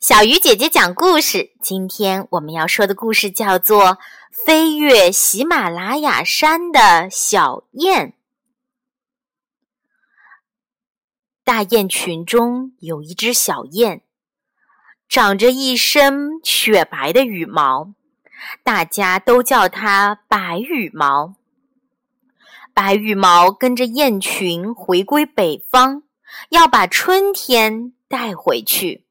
小鱼姐姐讲故事。今天我们要说的故事叫做《飞越喜马拉雅山的小雁》。大雁群中有一只小雁，长着一身雪白的羽毛，大家都叫它白羽毛。白羽毛跟着雁群回归北方，要把春天带回去。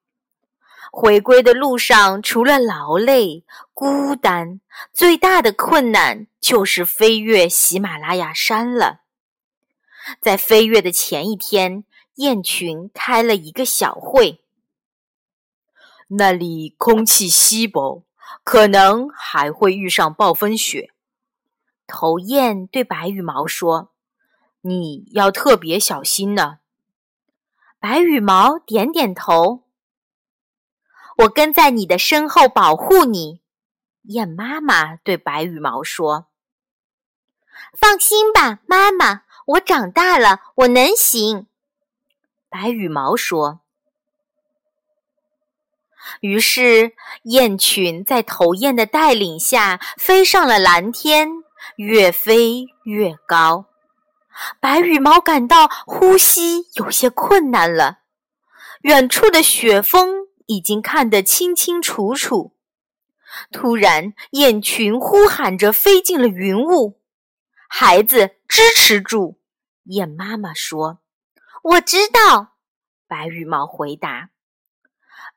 回归的路上，除了劳累、孤单，最大的困难就是飞越喜马拉雅山了。在飞越的前一天，雁群开了一个小会。那里空气稀薄，可能还会遇上暴风雪。头雁对白羽毛说：“你要特别小心呢。”白羽毛点点头。我跟在你的身后保护你，雁妈妈对白羽毛说：“放心吧，妈妈，我长大了，我能行。”白羽毛说。于是，雁群在头雁的带领下飞上了蓝天，越飞越高。白羽毛感到呼吸有些困难了，远处的雪峰。已经看得清清楚楚。突然，雁群呼喊着飞进了云雾。孩子，支持住！雁妈妈说：“我知道。”白羽毛回答。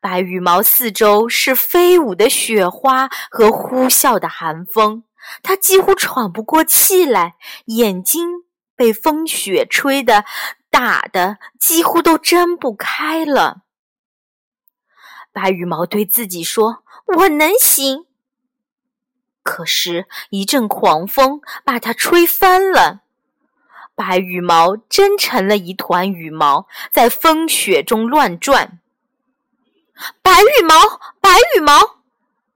白羽毛四周是飞舞的雪花和呼啸的寒风，它几乎喘不过气来，眼睛被风雪吹得打的几乎都睁不开了。白羽毛对自己说：“我能行。”可是，一阵狂风把它吹翻了，白羽毛真成了一团羽毛，在风雪中乱转。白羽毛，白羽毛！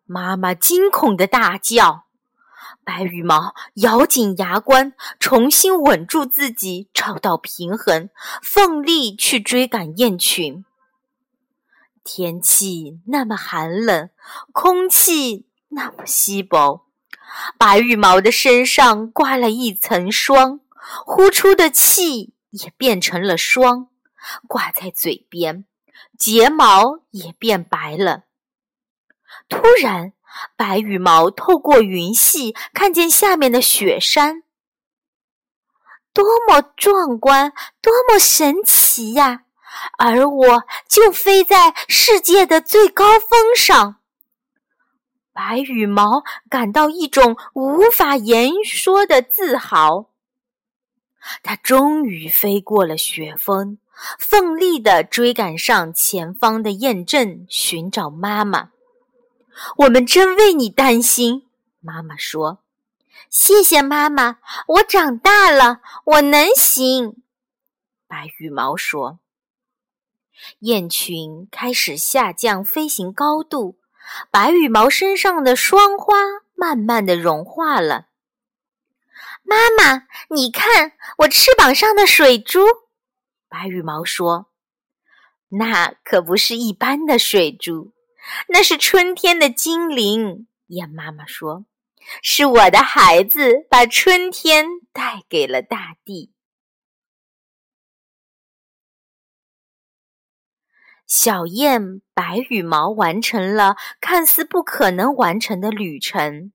妈妈惊恐的大叫。白羽毛咬紧牙关，重新稳住自己，找到平衡，奋力去追赶雁群。天气那么寒冷，空气那么稀薄，白羽毛的身上挂了一层霜，呼出的气也变成了霜，挂在嘴边，睫毛也变白了。突然，白羽毛透过云隙看见下面的雪山，多么壮观，多么神奇呀！而我就飞在世界的最高峰上，白羽毛感到一种无法言说的自豪。它终于飞过了雪峰，奋力地追赶上前方的雁阵，寻找妈妈。我们真为你担心，妈妈说：“谢谢妈妈，我长大了，我能行。”白羽毛说。雁群开始下降飞行高度，白羽毛身上的霜花慢慢的融化了。妈妈，你看我翅膀上的水珠。白羽毛说：“那可不是一般的水珠，那是春天的精灵。”雁妈妈说：“是我的孩子，把春天带给了大地。”小燕白羽毛完成了看似不可能完成的旅程，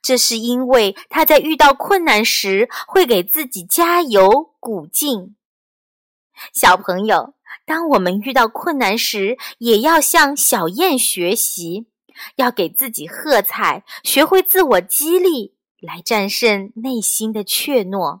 这是因为它在遇到困难时会给自己加油鼓劲。小朋友，当我们遇到困难时，也要向小燕学习，要给自己喝彩，学会自我激励，来战胜内心的怯懦。